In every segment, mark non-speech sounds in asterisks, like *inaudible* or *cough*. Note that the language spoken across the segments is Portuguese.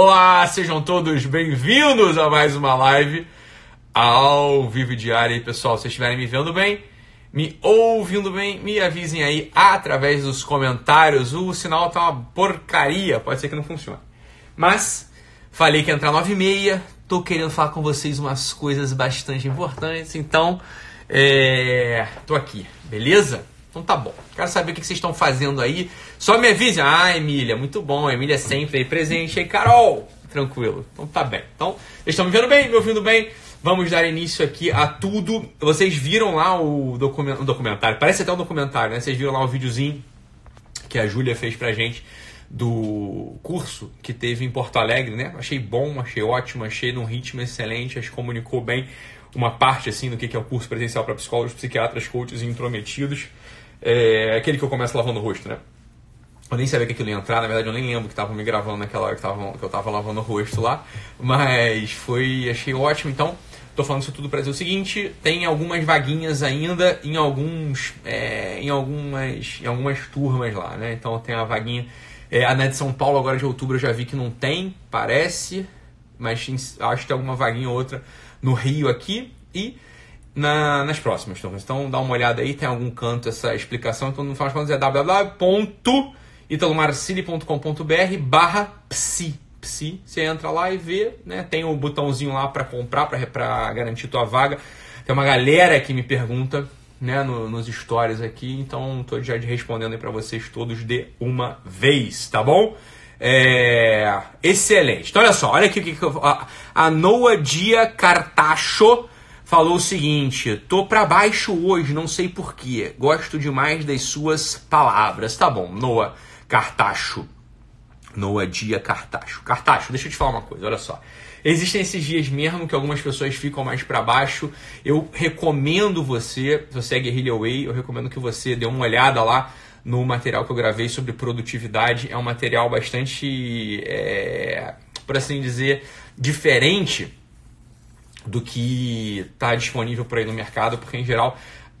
Olá, sejam todos bem-vindos a mais uma live ao vivo diário. E pessoal, se vocês estiverem me vendo bem, me ouvindo bem, me avisem aí através dos comentários. O sinal tá uma porcaria, pode ser que não funcione. Mas falei que ia entrar 9 e meia, tô querendo falar com vocês umas coisas bastante importantes, então é, tô aqui, beleza? Então tá bom. Quero saber o que vocês estão fazendo aí. Só me avisem. Ah, Emília, muito bom. Emília é sempre aí presente. E Carol, tranquilo. Então tá bem. Então, vocês estão me vendo bem, me ouvindo bem? Vamos dar início aqui a tudo. Vocês viram lá o documentário, parece até um documentário, né? Vocês viram lá o videozinho que a Júlia fez pra gente do curso que teve em Porto Alegre, né? Achei bom, achei ótimo, achei num ritmo excelente, acho que comunicou bem uma parte assim do que é o curso presencial para psicólogos, psiquiatras, coaches e intrometidos. É aquele que eu começo lavando o rosto, né? Eu nem sabia que aquilo ia entrar, na verdade eu nem lembro que estavam me gravando naquela hora que, que eu tava lavando o rosto lá. Mas foi. achei ótimo. Então, tô falando isso tudo para dizer o seguinte: tem algumas vaguinhas ainda em alguns. É, em algumas. em algumas turmas lá, né? Então tem a vaguinha. É, a net de São Paulo agora de outubro eu já vi que não tem, parece. Mas acho que tem alguma vaguinha ou outra no Rio aqui. E na, nas próximas turmas. Então dá uma olhada aí, tem algum canto essa explicação. Então no final das contas é www.italomarcili.com.br barra psi. Psi, você entra lá e vê, né? Tem o botãozinho lá para comprar, para garantir tua vaga. Tem uma galera que me pergunta né, no, nos stories aqui, então estou já respondendo aí para vocês todos de uma vez, tá bom? É, excelente. Então olha só, olha aqui o que a, a Noa Dia Cartacho falou o seguinte: tô para baixo hoje, não sei porquê. Gosto demais das suas palavras. Tá bom, Noah Cartacho. Noah Dia Cartacho. Cartacho, deixa eu te falar uma coisa, olha só. Existem esses dias mesmo que algumas pessoas ficam mais para baixo. Eu recomendo você, se você é Guerrilla Way, eu recomendo que você dê uma olhada lá no material que eu gravei sobre produtividade. É um material bastante, é, por assim dizer, diferente do que está disponível por aí no mercado, porque em geral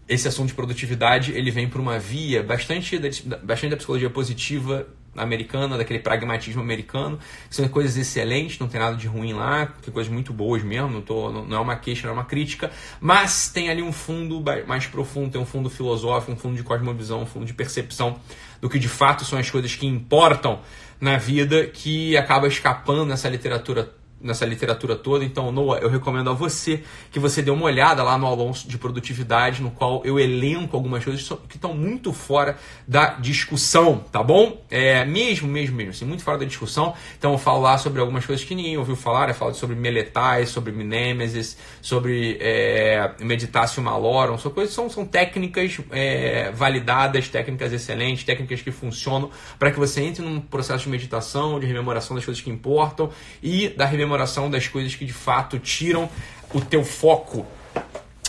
esse assunto de produtividade ele vem por uma via bastante da, bastante da psicologia positiva americana, daquele pragmatismo americano, que são coisas excelentes, não tem nada de ruim lá, tem coisas muito boas mesmo, não, tô, não, é uma queixa, não é uma crítica, mas tem ali um fundo mais profundo, tem um fundo filosófico, um fundo de cosmovisão, um fundo de percepção do que de fato são as coisas que importam na vida, que acaba escapando nessa literatura nessa literatura toda. Então, Noah, eu recomendo a você que você dê uma olhada lá no aulão de produtividade, no qual eu elenco algumas coisas que estão muito fora da discussão, tá bom? É, mesmo, mesmo, mesmo, assim, muito fora da discussão. Então, eu falo lá sobre algumas coisas que ninguém ouviu falar. Eu falo sobre meletais, sobre minemesis, sobre é, meditácio malorum. São coisas são, são técnicas é, validadas, técnicas excelentes, técnicas que funcionam para que você entre num processo de meditação, de rememoração das coisas que importam e da rememoração comemoração das coisas que de fato tiram o teu foco.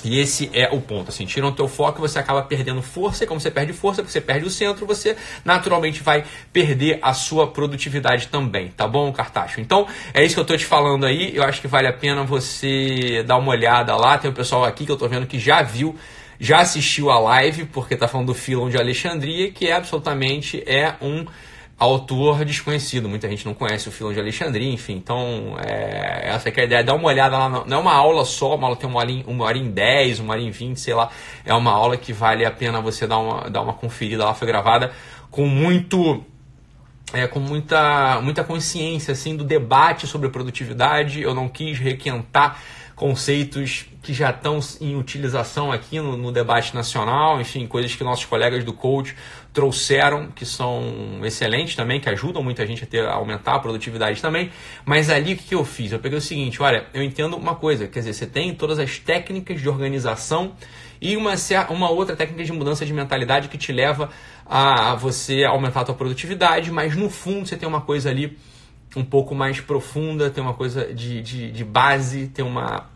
E esse é o ponto, assim, tiram o teu foco você acaba perdendo força, e como você perde força, você perde o centro, você naturalmente vai perder a sua produtividade também, tá bom, Cartacho? Então, é isso que eu tô te falando aí, eu acho que vale a pena você dar uma olhada lá, tem o pessoal aqui que eu tô vendo que já viu, já assistiu a live, porque tá falando do Filon de Alexandria, que é absolutamente é um autor desconhecido, muita gente não conhece o Filão de Alexandria, enfim, então é, essa é a ideia, dá uma olhada lá, não é uma aula só, uma aula tem uma hora, em, uma hora em 10, uma hora em 20, sei lá, é uma aula que vale a pena você dar uma, dar uma conferida, ela foi gravada com muito é, com muita, muita consciência assim do debate sobre produtividade, eu não quis requentar conceitos que já estão em utilização aqui no, no, debate nacional, enfim, coisas que nossos colegas do coach trouxeram, que são excelentes também, que ajudam muita gente a, ter, a aumentar a produtividade também. Mas ali o que eu fiz? Eu peguei o seguinte: olha, eu entendo uma coisa, quer dizer, você tem todas as técnicas de organização e uma, uma outra técnica de mudança de mentalidade que te leva a você aumentar a tua produtividade, mas no fundo você tem uma coisa ali um pouco mais profunda, tem uma coisa de, de, de base, tem uma,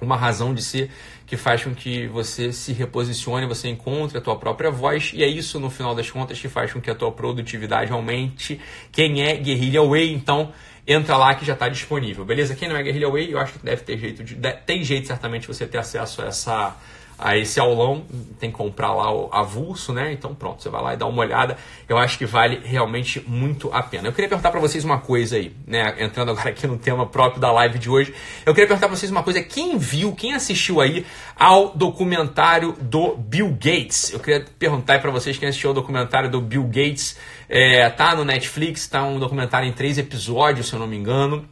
uma razão de ser que faz com que você se reposicione, você encontre a tua própria voz e é isso no final das contas que faz com que a tua produtividade aumente. Quem é Guerrilla Way, então entra lá que já está disponível, beleza? Quem não é Guerrilla Way, eu acho que deve ter jeito de, tem jeito certamente você ter acesso a essa a esse aulão, tem que comprar lá o avulso, né? Então pronto, você vai lá e dá uma olhada. Eu acho que vale realmente muito a pena. Eu queria perguntar para vocês uma coisa aí, né? Entrando agora aqui no tema próprio da live de hoje, eu queria perguntar para vocês uma coisa: quem viu, quem assistiu aí ao documentário do Bill Gates? Eu queria perguntar para vocês quem assistiu ao documentário do Bill Gates. É, tá no Netflix, tá um documentário em três episódios, se eu não me engano.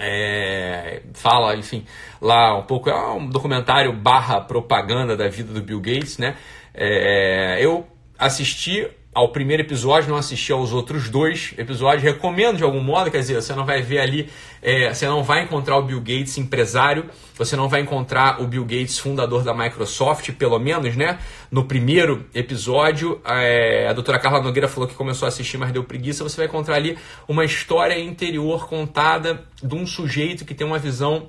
É, fala, enfim, lá um pouco, é um documentário barra propaganda da vida do Bill Gates, né? É, eu assisti ao primeiro episódio, não assisti aos outros dois episódios, recomendo de algum modo, quer dizer, você não vai ver ali, é, você não vai encontrar o Bill Gates empresário, você não vai encontrar o Bill Gates fundador da Microsoft, pelo menos, né? No primeiro episódio, é, a doutora Carla Nogueira falou que começou a assistir, mas deu preguiça, você vai encontrar ali uma história interior contada de um sujeito que tem uma visão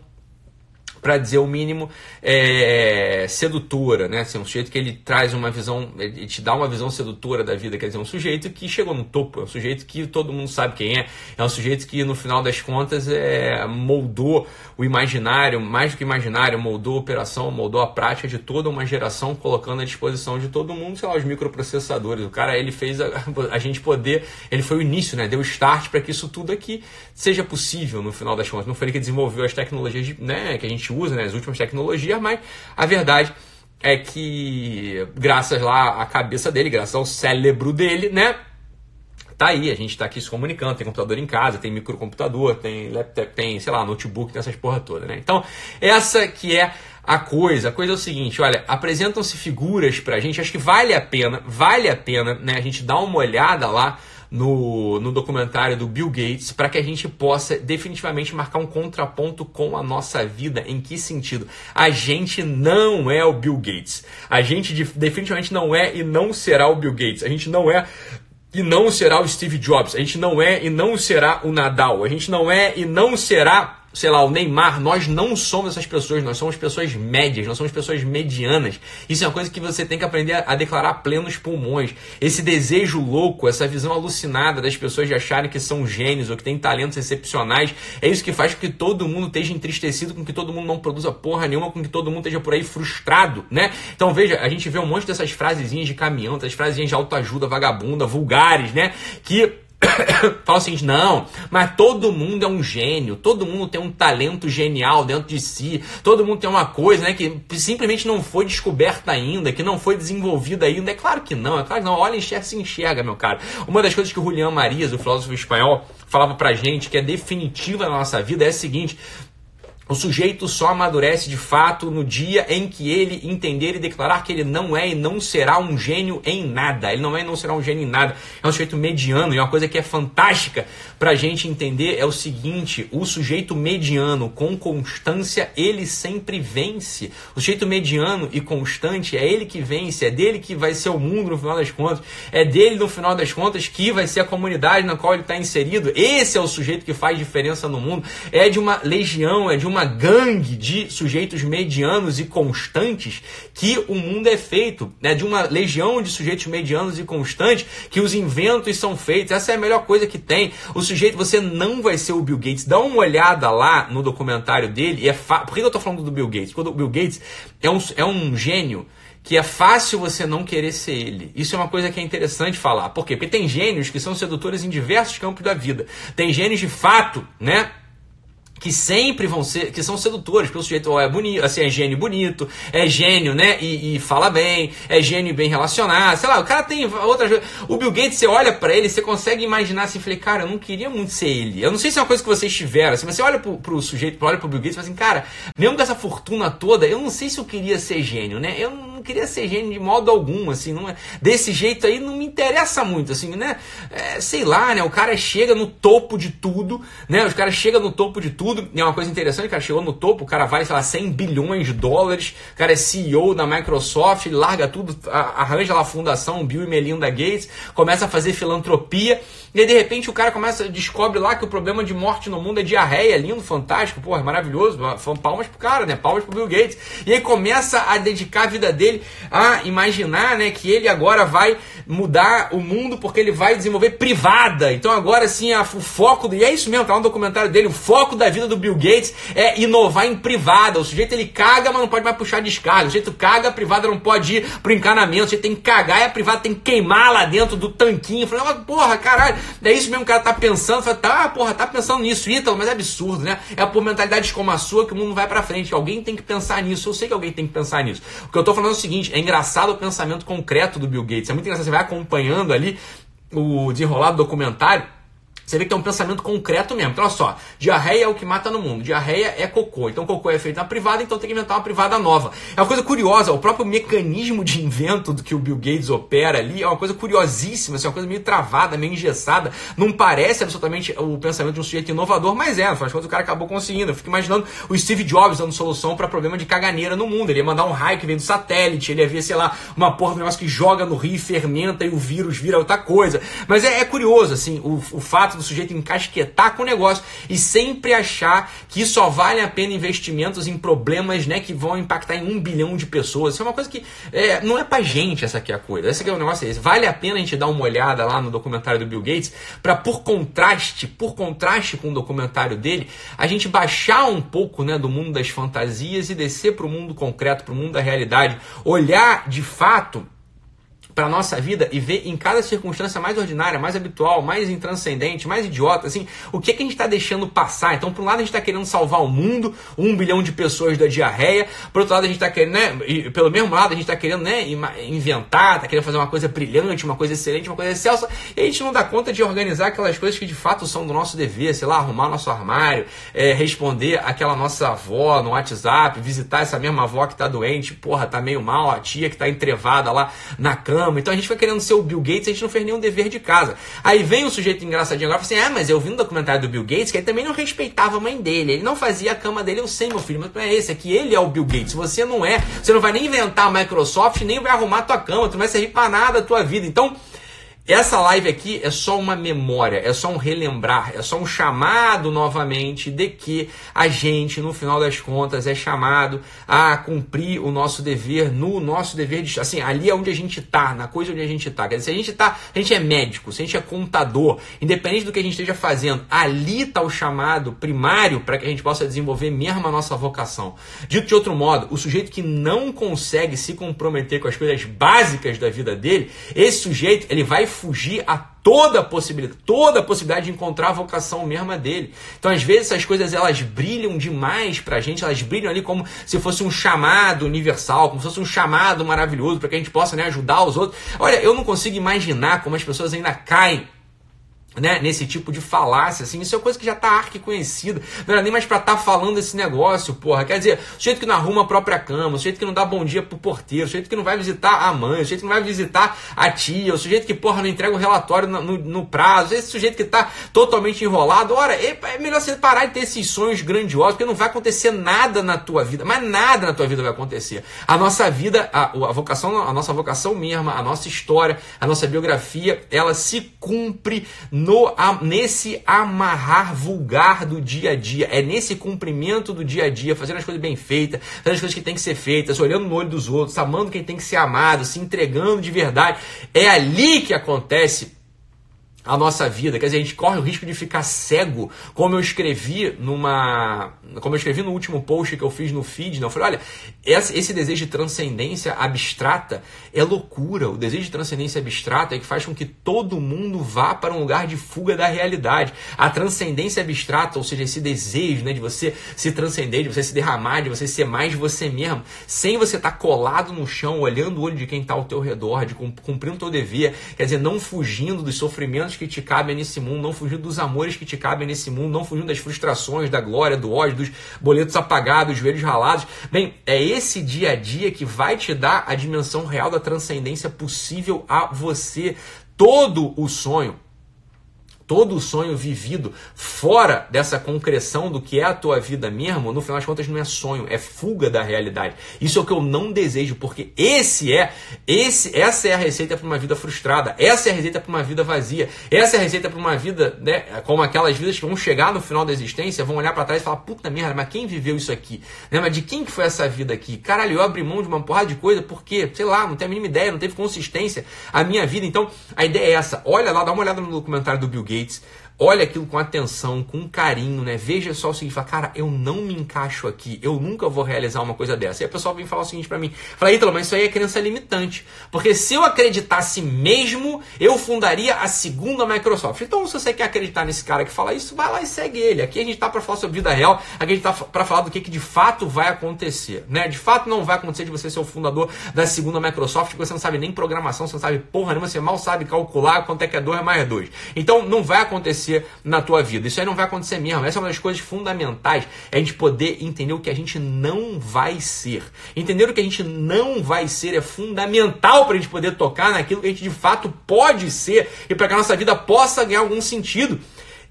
para dizer o mínimo, é, sedutora, né? Assim, um sujeito que ele traz uma visão, ele te dá uma visão sedutora da vida, quer dizer, um sujeito que chegou no topo, é um sujeito que todo mundo sabe quem é, é um sujeito que no final das contas é, moldou o imaginário, mais do que imaginário, moldou a operação, moldou a prática de toda uma geração, colocando à disposição de todo mundo, sei lá, os microprocessadores. O cara, ele fez a, a gente poder, ele foi o início, né? Deu o start para que isso tudo aqui seja possível no final das contas. Não foi ele que desenvolveu as tecnologias, né, que a gente usa, né, as últimas tecnologias, mas a verdade é que graças lá à cabeça dele, graças ao cérebro dele, né, tá aí, a gente tá aqui se comunicando, tem computador em casa, tem microcomputador, tem laptop, tem, sei lá, notebook, tem essas porra toda, né? Então, essa que é a coisa. A coisa é o seguinte, olha, apresentam-se figuras pra gente, acho que vale a pena, vale a pena, né, a gente dar uma olhada lá no, no documentário do Bill Gates para que a gente possa definitivamente marcar um contraponto com a nossa vida. Em que sentido? A gente não é o Bill Gates. A gente definitivamente não é e não será o Bill Gates. A gente não é e não será o Steve Jobs. A gente não é e não será o Nadal. A gente não é e não será sei lá, o Neymar, nós não somos essas pessoas, nós somos pessoas médias, nós somos pessoas medianas. Isso é uma coisa que você tem que aprender a declarar plenos pulmões. Esse desejo louco, essa visão alucinada das pessoas de acharem que são gênios ou que têm talentos excepcionais, é isso que faz com que todo mundo esteja entristecido, com que todo mundo não produza porra nenhuma, com que todo mundo esteja por aí frustrado, né? Então veja, a gente vê um monte dessas frasezinhas de caminhão, dessas frasezinhas de autoajuda, vagabunda, vulgares, né? Que *coughs* fala o seguinte: não, mas todo mundo é um gênio, todo mundo tem um talento genial dentro de si, todo mundo tem uma coisa né, que simplesmente não foi descoberta ainda, que não foi desenvolvida ainda. É claro que não, é claro que não. Olha, enxerga, se enxerga, meu cara. Uma das coisas que o Julián Marias, o filósofo espanhol, falava pra gente que é definitiva na nossa vida é a seguinte: o sujeito só amadurece de fato no dia em que ele entender e declarar que ele não é e não será um gênio em nada. Ele não é e não será um gênio em nada. É um sujeito mediano e uma coisa que é fantástica para a gente entender é o seguinte: o sujeito mediano com constância ele sempre vence. O sujeito mediano e constante é ele que vence, é dele que vai ser o mundo no final das contas, é dele no final das contas que vai ser a comunidade na qual ele está inserido. Esse é o sujeito que faz diferença no mundo. É de uma legião, é de uma uma gangue de sujeitos medianos e constantes que o mundo é feito, né? De uma legião de sujeitos medianos e constantes que os inventos são feitos. Essa é a melhor coisa que tem. O sujeito, você não vai ser o Bill Gates. Dá uma olhada lá no documentário dele. E é fa... Por que eu estou falando do Bill Gates? Porque o Bill Gates é um, é um gênio que é fácil você não querer ser ele. Isso é uma coisa que é interessante falar. Por quê? Porque tem gênios que são sedutores em diversos campos da vida. Tem gênios de fato, né? Que sempre vão ser, que são sedutores, porque o sujeito é bonito, assim, é gênio bonito, é gênio, né, e, e, fala bem, é gênio bem relacionado, sei lá, o cara tem outras O Bill Gates, você olha para ele, você consegue imaginar assim, falei, cara, eu não queria muito ser ele. Eu não sei se é uma coisa que vocês tiveram, assim, mas você olha pro, pro sujeito, olha pro Bill Gates e fala assim, cara, mesmo com essa fortuna toda, eu não sei se eu queria ser gênio, né, eu não não queria ser gênio de modo algum, assim, não é, desse jeito aí não me interessa muito, assim, né? É, sei lá, né? O cara chega no topo de tudo, né? Os caras chegam no topo de tudo, é uma coisa interessante, o cara chegou no topo, o cara vale, sei lá, 100 bilhões de dólares, o cara é CEO da Microsoft, larga tudo, arranja lá a fundação Bill e Melinda Gates, começa a fazer filantropia, e aí, de repente, o cara começa, descobre lá que o problema de morte no mundo é diarreia, lindo, fantástico, porra, maravilhoso, palmas pro cara, né? Palmas pro Bill Gates. E aí começa a dedicar a vida dele ele a imaginar né, que ele agora vai mudar o mundo porque ele vai desenvolver privada. Então agora sim a, o foco, do, e é isso mesmo, tá no documentário dele, o foco da vida do Bill Gates é inovar em privada. O sujeito ele caga, mas não pode mais puxar descarga. O sujeito caga, a privada não pode ir pro encanamento. O sujeito tem que cagar e a privada tem que queimar lá dentro do tanquinho. Falei, porra, caralho, é isso mesmo que o cara tá pensando. Fala, tá, porra, tá pensando nisso, Ítalo, mas é absurdo, né? É por mentalidade como a sua que o mundo vai pra frente. Alguém tem que pensar nisso. Eu sei que alguém tem que pensar nisso. O que eu tô falando é seguinte: é engraçado o pensamento concreto do Bill Gates. É muito engraçado. Você vai acompanhando ali o desenrolar do documentário. Você vê que tem um pensamento concreto mesmo. Então, olha só, diarreia é o que mata no mundo. Diarreia é cocô. Então, cocô é feito na privada, então tem que inventar uma privada nova. É uma coisa curiosa, o próprio mecanismo de invento do que o Bill Gates opera ali é uma coisa curiosíssima, assim, é uma coisa meio travada, meio engessada. Não parece absolutamente o pensamento de um sujeito inovador, mas é. Afinal de o cara acabou conseguindo. Eu fico imaginando o Steve Jobs dando solução para problema de caganeira no mundo. Ele ia mandar um raio que vem do satélite, ele ia ver, sei lá, uma porra do negócio que joga no rio, fermenta e o vírus vira outra coisa. Mas é, é curioso, assim, o, o fato do sujeito encasquetar com o negócio e sempre achar que só vale a pena investimentos em problemas né, que vão impactar em um bilhão de pessoas. Isso é uma coisa que é, não é pra gente essa aqui é a coisa. Esse aqui é o negócio. É esse. Vale a pena a gente dar uma olhada lá no documentário do Bill Gates para por contraste, por contraste com o documentário dele, a gente baixar um pouco né, do mundo das fantasias e descer para o mundo concreto, para o mundo da realidade, olhar de fato para nossa vida e ver em cada circunstância mais ordinária, mais habitual, mais intranscendente, mais idiota, assim, o que, é que a gente está deixando passar. Então, por um lado, a gente está querendo salvar o mundo, um bilhão de pessoas da diarreia, por outro lado, a gente está querendo, né, e pelo mesmo lado, a gente está querendo, né, inventar, está querendo fazer uma coisa brilhante, uma coisa excelente, uma coisa excelsa, e a gente não dá conta de organizar aquelas coisas que de fato são do nosso dever, sei lá, arrumar nosso armário, é, responder aquela nossa avó no WhatsApp, visitar essa mesma avó que está doente, porra, tá meio mal, a tia que está entrevada lá na cama, então a gente foi querendo ser o Bill Gates, a gente não fez nenhum dever de casa. Aí vem o sujeito engraçadinho agora e fala assim: ah, mas eu vi no documentário do Bill Gates que ele também não respeitava a mãe dele, ele não fazia a cama dele, eu sei, meu filho, mas não é esse, aqui ele é o Bill Gates, você não é, você não vai nem inventar a Microsoft, nem vai arrumar tua cama, tu não vai servir para nada a tua vida. Então, essa live aqui é só uma memória, é só um relembrar, é só um chamado novamente de que a gente, no final das contas, é chamado a cumprir o nosso dever, no nosso dever de. Assim, ali é onde a gente está, na coisa onde a gente está. Quer dizer, se a gente tá, a gente é médico, se a gente é contador, independente do que a gente esteja fazendo, ali está o chamado primário para que a gente possa desenvolver mesmo a nossa vocação. Dito de outro modo, o sujeito que não consegue se comprometer com as coisas básicas da vida dele, esse sujeito ele vai fugir a toda possibilidade, toda possibilidade de encontrar a vocação mesma dele. Então, às vezes, essas coisas elas brilham demais pra gente, elas brilham ali como se fosse um chamado universal, como se fosse um chamado maravilhoso para que a gente possa né, ajudar os outros. Olha, eu não consigo imaginar como as pessoas ainda caem né, nesse tipo de falácia, assim, isso é coisa que já tá arque conhecida, não era nem mais pra estar tá falando esse negócio, porra, quer dizer, o sujeito que não arruma a própria cama, o sujeito que não dá bom dia pro porteiro, o sujeito que não vai visitar a mãe, o sujeito que não vai visitar a tia, o sujeito que, porra, não entrega o relatório no, no, no prazo, esse sujeito que tá totalmente enrolado, ora, é, é melhor você parar de ter esses sonhos grandiosos, porque não vai acontecer nada na tua vida, mas nada na tua vida vai acontecer. A nossa vida, a, a vocação, a nossa vocação mesma, a nossa história, a nossa biografia, ela se cumpre no, nesse amarrar vulgar do dia a dia, é nesse cumprimento do dia a dia, fazendo as coisas bem feitas, fazendo as coisas que tem que ser feitas, olhando no olho dos outros, amando quem tem que ser amado, se entregando de verdade. É ali que acontece a nossa vida. Quer dizer, a gente corre o risco de ficar cego, como eu escrevi numa. Como eu escrevi no último post que eu fiz no feed, né? Eu falei, olha, esse desejo de transcendência abstrata é loucura. O desejo de transcendência abstrata é que faz com que todo mundo vá para um lugar de fuga da realidade. A transcendência abstrata, ou seja, esse desejo né, de você se transcender, de você se derramar, de você ser mais você mesmo, sem você estar tá colado no chão, olhando o olho de quem está ao teu redor, de cumprindo o teu dever, quer dizer, não fugindo dos sofrimentos que te cabem nesse mundo, não fugindo dos amores que te cabem nesse mundo, não fugindo das frustrações, da glória, do ódio, dos boletos apagados, dos joelhos ralados. Bem, é esse dia a dia que vai te dar a dimensão real da transcendência possível a você. Todo o sonho todo sonho vivido fora dessa concreção do que é a tua vida mesmo, no final das contas não é sonho, é fuga da realidade. Isso é o que eu não desejo, porque esse é, esse, essa é a receita para uma vida frustrada, essa é a receita para uma vida vazia, essa é a receita para uma vida, né, como aquelas vidas que vão chegar no final da existência, vão olhar para trás e falar, puta merda, mas quem viveu isso aqui? Né, mas de quem que foi essa vida aqui? Caralho, eu abri mão de uma porrada de coisa porque, sei lá, não tenho a mínima ideia, não teve consistência a minha vida. Então, a ideia é essa. Olha lá, dá uma olhada no documentário do Bill Gates It's. Olha aquilo com atenção, com carinho, né? Veja só o seguinte, fala, cara, eu não me encaixo aqui, eu nunca vou realizar uma coisa dessa. E a pessoa vem falar o seguinte para mim, fala, Ítalo, mas isso aí é crença limitante, porque se eu acreditasse mesmo, eu fundaria a segunda Microsoft. Então, se você quer acreditar nesse cara que fala isso, vai lá e segue ele. Aqui a gente tá para falar sobre vida real, aqui a gente tá para falar do que, que de fato vai acontecer, né? De fato não vai acontecer de você ser o fundador da segunda Microsoft, você não sabe nem programação, você não sabe porra nenhuma, você mal sabe calcular quanto é que é 2 mais 2. Então, não vai acontecer acontecer na tua vida. Isso aí não vai acontecer mesmo. Essa é uma das coisas fundamentais, é a gente poder entender o que a gente não vai ser. Entender o que a gente não vai ser é fundamental para a gente poder tocar naquilo que a gente de fato pode ser e para que a nossa vida possa ganhar algum sentido.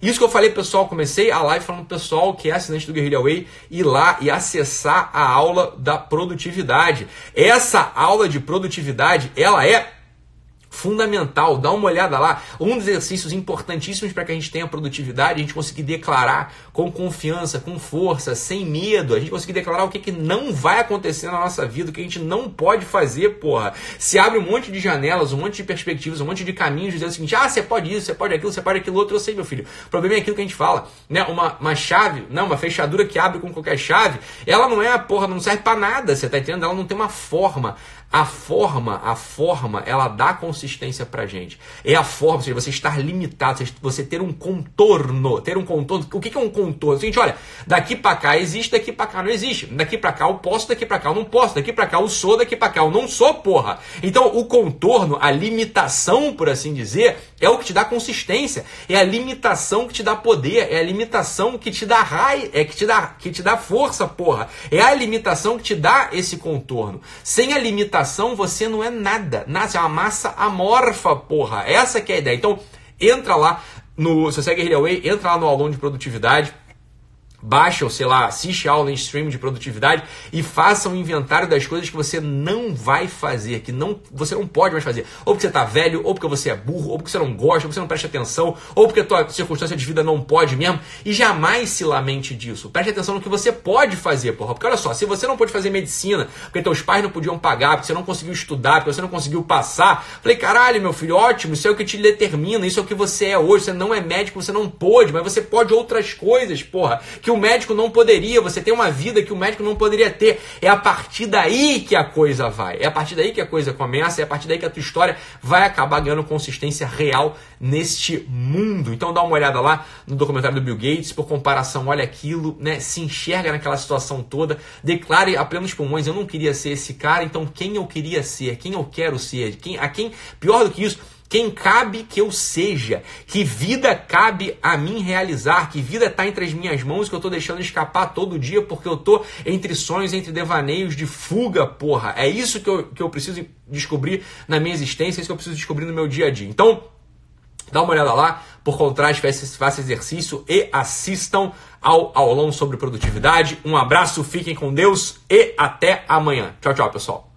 Isso que eu falei, pessoal, comecei a live falando pessoal que é assinante do Guerrilla Way ir lá e acessar a aula da produtividade. Essa aula de produtividade, ela é fundamental, dá uma olhada lá. Um dos exercícios importantíssimos para que a gente tenha produtividade, a gente conseguir declarar com confiança, com força, sem medo, a gente conseguir declarar o que, que não vai acontecer na nossa vida, o que a gente não pode fazer, porra. Se abre um monte de janelas, um monte de perspectivas, um monte de caminhos, dizendo o seguinte: ah, você pode isso, você pode aquilo, você pode aquilo outro, eu sei, meu filho. O problema é aquilo que a gente fala, né? Uma, uma chave, não, uma fechadura que abre com qualquer chave, ela não é porra, não serve para nada, você tá entendendo? Ela não tem uma forma. A forma, a forma, ela dá consistência pra gente. É a forma, ou seja, você estar limitado, você ter um contorno, ter um contorno. O que é um contorno? É o seguinte, olha, daqui para cá existe, daqui para cá não existe. Daqui para cá eu posso, daqui para cá eu não posso. Daqui para cá eu sou, daqui para cá eu não sou, porra. Então, o contorno, a limitação, por assim dizer, é o que te dá consistência, é a limitação que te dá poder, é a limitação que te dá raio, é que te dá, que te dá força, porra. É a limitação que te dá esse contorno. Sem a limitação você não é nada. Nasce uma massa amorfa, porra. Essa que é a ideia. Então, entra lá no. Se você segue Way, entra lá no aulão de produtividade baixa ou sei lá, assiste aula em stream de produtividade e faça um inventário das coisas que você não vai fazer, que não você não pode mais fazer. Ou porque você está velho, ou porque você é burro, ou porque você não gosta, ou porque você não presta atenção, ou porque a tua circunstância de vida não pode mesmo. E jamais se lamente disso. Preste atenção no que você pode fazer, porra. Porque olha só, se você não pode fazer medicina, porque teus pais não podiam pagar, porque você não conseguiu estudar, porque você não conseguiu passar, falei, caralho, meu filho, ótimo, isso é o que te determina, isso é o que você é hoje. Você não é médico, você não pode, mas você pode outras coisas, porra. Que que o médico não poderia, você tem uma vida que o médico não poderia ter. É a partir daí que a coisa vai. É a partir daí que a coisa começa, é a partir daí que a tua história vai acabar ganhando consistência real neste mundo. Então dá uma olhada lá no documentário do Bill Gates, por comparação, olha aquilo, né? Se enxerga naquela situação toda, declare a plenos pulmões, eu não queria ser esse cara, então quem eu queria ser, quem eu quero ser, quem, a quem, pior do que isso, quem cabe que eu seja, que vida cabe a mim realizar, que vida está entre as minhas mãos que eu estou deixando escapar todo dia porque eu estou entre sonhos, entre devaneios de fuga, porra. É isso que eu, que eu preciso descobrir na minha existência, é isso que eu preciso descobrir no meu dia a dia. Então, dá uma olhada lá, por contraste, faça exercício e assistam ao aulão sobre produtividade. Um abraço, fiquem com Deus e até amanhã. Tchau, tchau, pessoal.